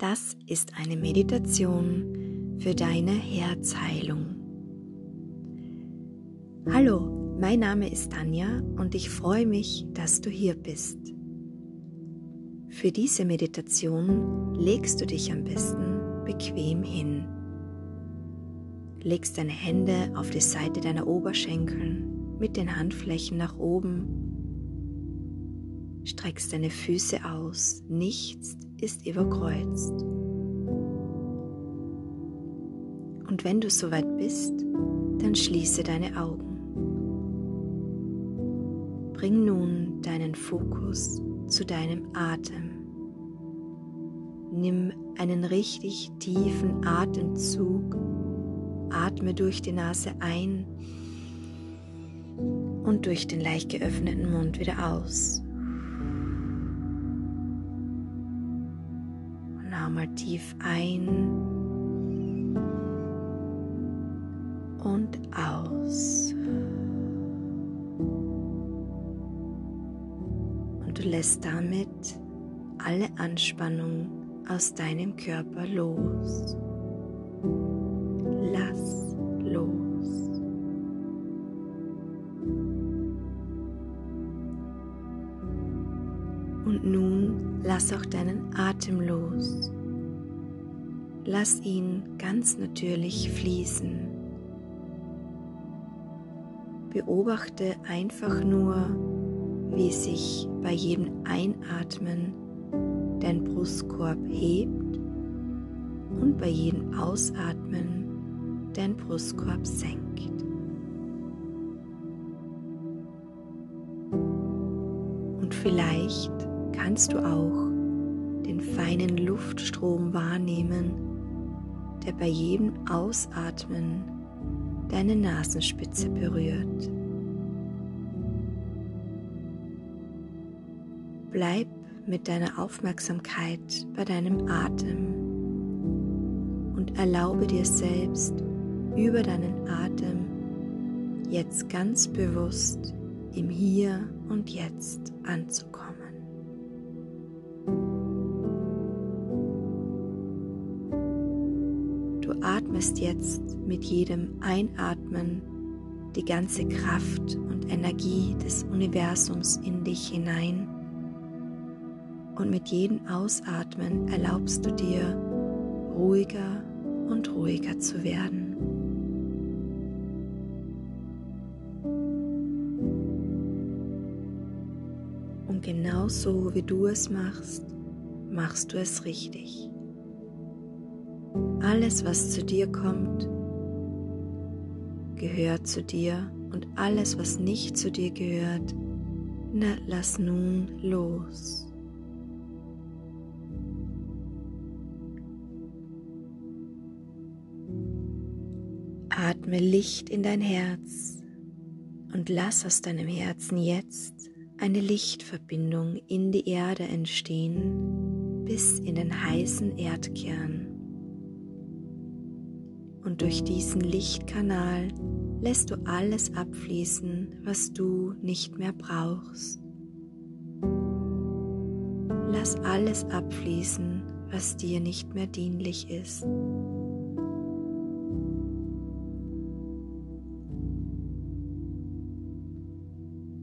Das ist eine Meditation für deine Herzheilung. Hallo, mein Name ist Tanja und ich freue mich, dass du hier bist. Für diese Meditation legst du dich am besten bequem hin. Legst deine Hände auf die Seite deiner Oberschenkel mit den Handflächen nach oben Streckst deine Füße aus, nichts ist überkreuzt. Und wenn du soweit bist, dann schließe deine Augen. Bring nun deinen Fokus zu deinem Atem. Nimm einen richtig tiefen Atemzug, atme durch die Nase ein und durch den leicht geöffneten Mund wieder aus. Tief ein und aus. Und du lässt damit alle Anspannung aus deinem Körper los. Lass los. Und nun lass auch deinen Atem los. Lass ihn ganz natürlich fließen. Beobachte einfach nur, wie sich bei jedem Einatmen dein Brustkorb hebt und bei jedem Ausatmen dein Brustkorb senkt. Und vielleicht kannst du auch den feinen Luftstrom wahrnehmen, der bei jedem Ausatmen deine Nasenspitze berührt. Bleib mit deiner Aufmerksamkeit bei deinem Atem und erlaube dir selbst über deinen Atem jetzt ganz bewusst im Hier und Jetzt anzukommen. Atmest jetzt mit jedem Einatmen die ganze Kraft und Energie des Universums in dich hinein. Und mit jedem Ausatmen erlaubst du dir, ruhiger und ruhiger zu werden. Und genauso wie du es machst, machst du es richtig. Alles, was zu dir kommt, gehört zu dir und alles, was nicht zu dir gehört, na, lass nun los. Atme Licht in dein Herz und lass aus deinem Herzen jetzt eine Lichtverbindung in die Erde entstehen bis in den heißen Erdkern durch diesen Lichtkanal lässt du alles abfließen, was du nicht mehr brauchst. Lass alles abfließen, was dir nicht mehr dienlich ist.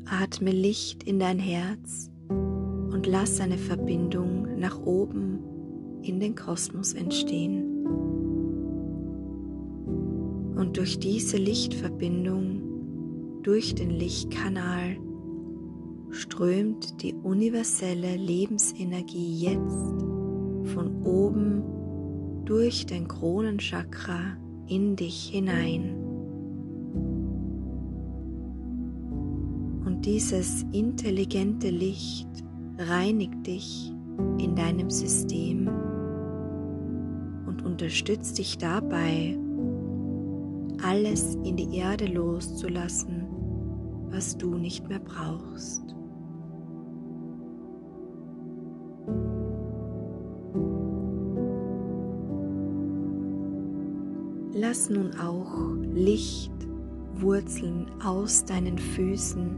Atme Licht in dein Herz und lass eine Verbindung nach oben in den Kosmos entstehen. Und durch diese Lichtverbindung, durch den Lichtkanal, strömt die universelle Lebensenergie jetzt von oben durch dein Kronenchakra in dich hinein. Und dieses intelligente Licht reinigt dich in deinem System und unterstützt dich dabei, alles in die Erde loszulassen, was du nicht mehr brauchst. Lass nun auch Licht Wurzeln aus deinen Füßen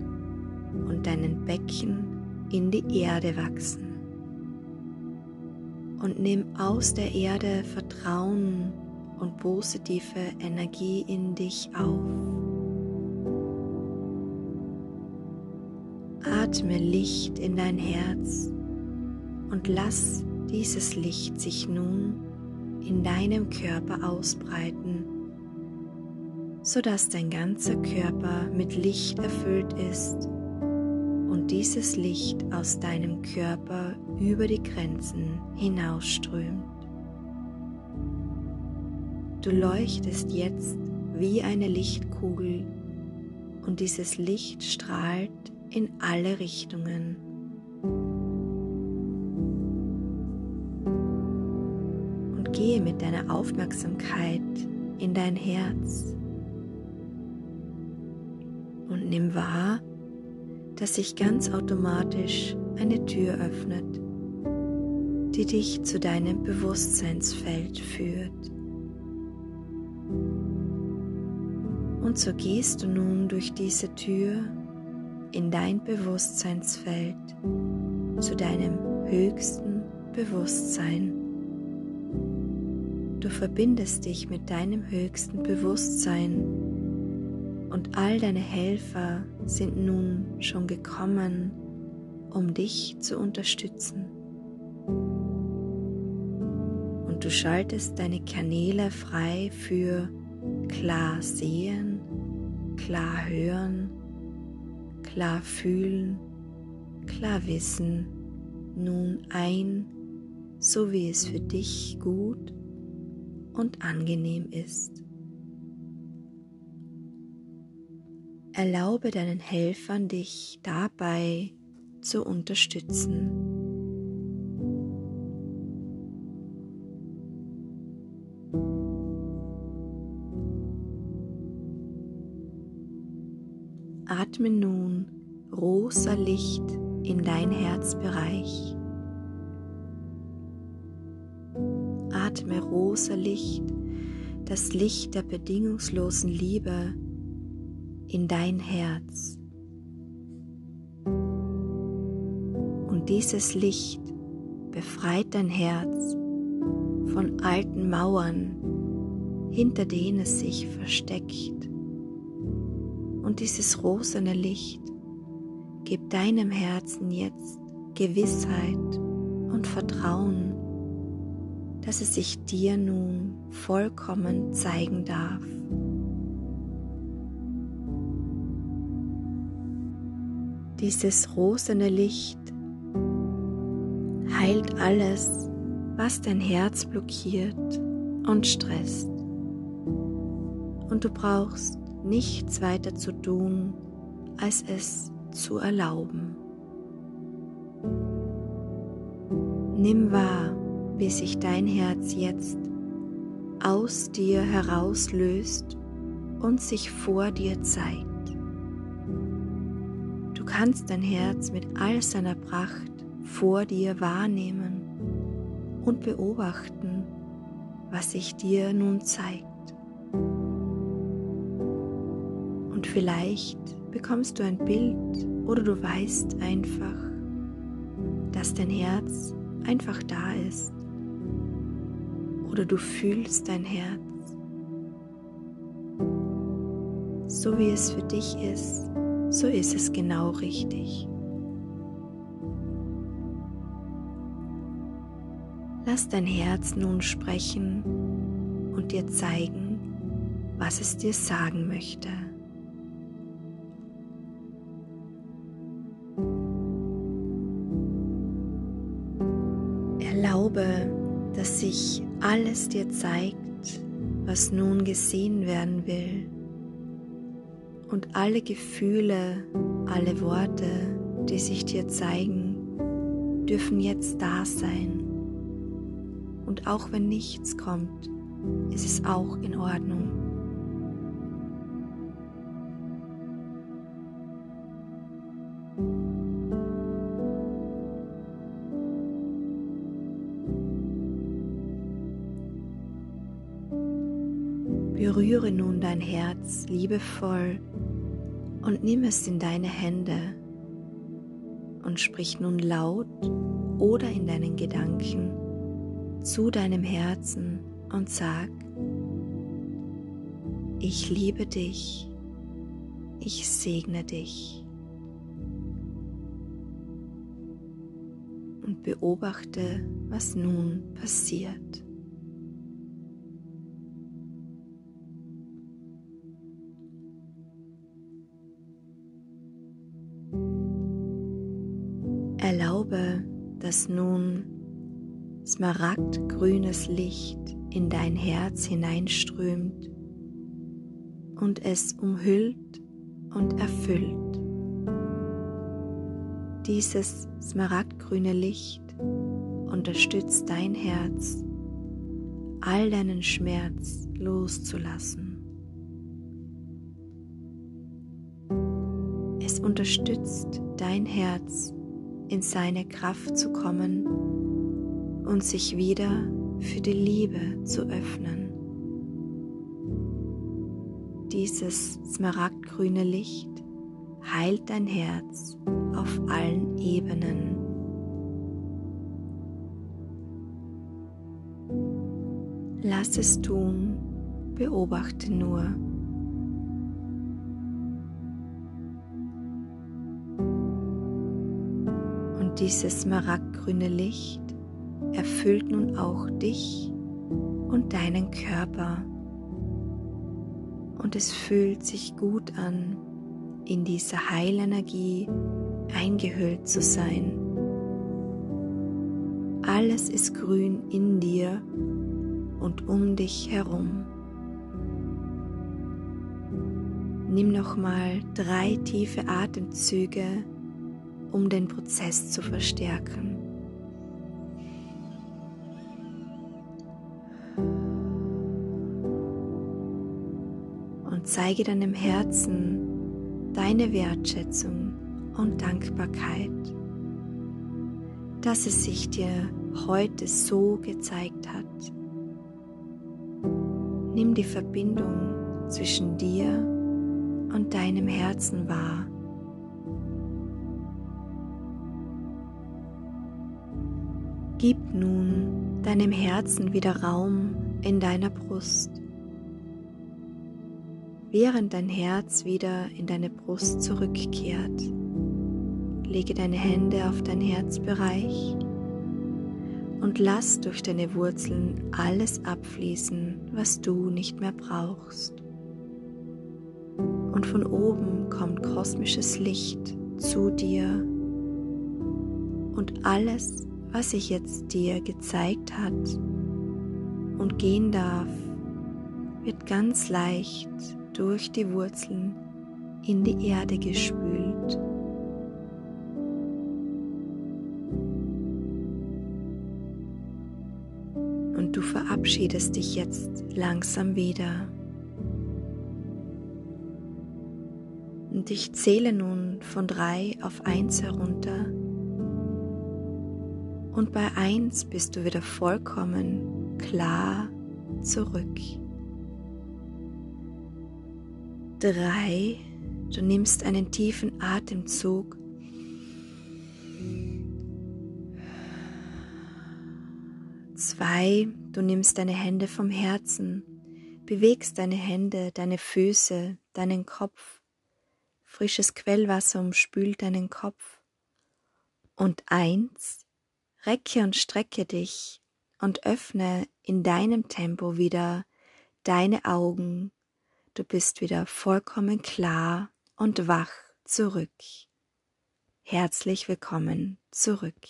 und deinen Becken in die Erde wachsen. und nimm aus der Erde Vertrauen und positive Energie in dich auf. Atme Licht in dein Herz und lass dieses Licht sich nun in deinem Körper ausbreiten, sodass dein ganzer Körper mit Licht erfüllt ist und dieses Licht aus deinem Körper über die Grenzen hinausströmt. Du leuchtest jetzt wie eine Lichtkugel und dieses Licht strahlt in alle Richtungen. Und gehe mit deiner Aufmerksamkeit in dein Herz und nimm wahr, dass sich ganz automatisch eine Tür öffnet, die dich zu deinem Bewusstseinsfeld führt. Und so gehst du nun durch diese Tür in dein Bewusstseinsfeld zu deinem höchsten Bewusstsein. Du verbindest dich mit deinem höchsten Bewusstsein und all deine Helfer sind nun schon gekommen, um dich zu unterstützen. Du schaltest deine Kanäle frei für klar sehen, klar hören, klar fühlen, klar wissen, nun ein, so wie es für dich gut und angenehm ist. Erlaube deinen Helfern, dich dabei zu unterstützen. Atme nun rosa Licht in dein Herzbereich. Atme rosa Licht, das Licht der bedingungslosen Liebe in dein Herz. Und dieses Licht befreit dein Herz von alten Mauern, hinter denen es sich versteckt. Und dieses rosene Licht gibt deinem Herzen jetzt Gewissheit und Vertrauen, dass es sich dir nun vollkommen zeigen darf. Dieses rosene Licht heilt alles, was dein Herz blockiert und stresst. Und du brauchst nichts weiter zu tun, als es zu erlauben. Nimm wahr, wie sich dein Herz jetzt aus dir herauslöst und sich vor dir zeigt kannst dein Herz mit all seiner Pracht vor dir wahrnehmen und beobachten, was sich dir nun zeigt. Und vielleicht bekommst du ein Bild oder du weißt einfach, dass dein Herz einfach da ist. Oder du fühlst dein Herz, so wie es für dich ist so ist es genau richtig. Lass dein Herz nun sprechen und dir zeigen, was es dir sagen möchte. Erlaube, dass sich alles dir zeigt, was nun gesehen werden will und alle Gefühle, alle Worte, die sich dir zeigen, dürfen jetzt da sein. Und auch wenn nichts kommt, ist es auch in Ordnung. Herz liebevoll und nimm es in deine Hände und sprich nun laut oder in deinen Gedanken zu deinem Herzen und sag, ich liebe dich, ich segne dich. Und beobachte, was nun passiert. Erlaube, dass nun smaragdgrünes Licht in dein Herz hineinströmt und es umhüllt und erfüllt. Dieses smaragdgrüne Licht unterstützt dein Herz, all deinen Schmerz loszulassen. Es unterstützt dein Herz, in seine Kraft zu kommen und sich wieder für die Liebe zu öffnen. Dieses smaragdgrüne Licht heilt dein Herz auf allen Ebenen. Lass es tun, beobachte nur. Dieses smaragdgrüne Licht erfüllt nun auch dich und deinen Körper. Und es fühlt sich gut an, in diese Heilenergie eingehüllt zu sein. Alles ist grün in dir und um dich herum. Nimm nochmal drei tiefe Atemzüge, um den Prozess zu verstärken. Und zeige deinem Herzen deine Wertschätzung und Dankbarkeit, dass es sich dir heute so gezeigt hat. Nimm die Verbindung zwischen dir und deinem Herzen wahr. Gib nun deinem Herzen wieder Raum in deiner Brust. Während dein Herz wieder in deine Brust zurückkehrt, lege deine Hände auf dein Herzbereich und lass durch deine Wurzeln alles abfließen, was du nicht mehr brauchst. Und von oben kommt kosmisches Licht zu dir und alles, was sich jetzt dir gezeigt hat und gehen darf, wird ganz leicht durch die Wurzeln in die Erde gespült. Und du verabschiedest dich jetzt langsam wieder. Und ich zähle nun von drei auf eins herunter. Und bei eins bist du wieder vollkommen klar zurück. Drei, du nimmst einen tiefen Atemzug. Zwei, du nimmst deine Hände vom Herzen, bewegst deine Hände, deine Füße, deinen Kopf. Frisches Quellwasser umspült deinen Kopf. Und eins, recke und strecke dich und öffne in deinem Tempo wieder deine Augen Du bist wieder vollkommen klar und wach zurück. Herzlich willkommen zurück.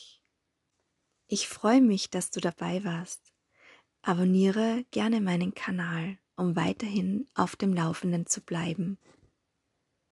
Ich freue mich, dass du dabei warst. Abonniere gerne meinen Kanal, um weiterhin auf dem Laufenden zu bleiben.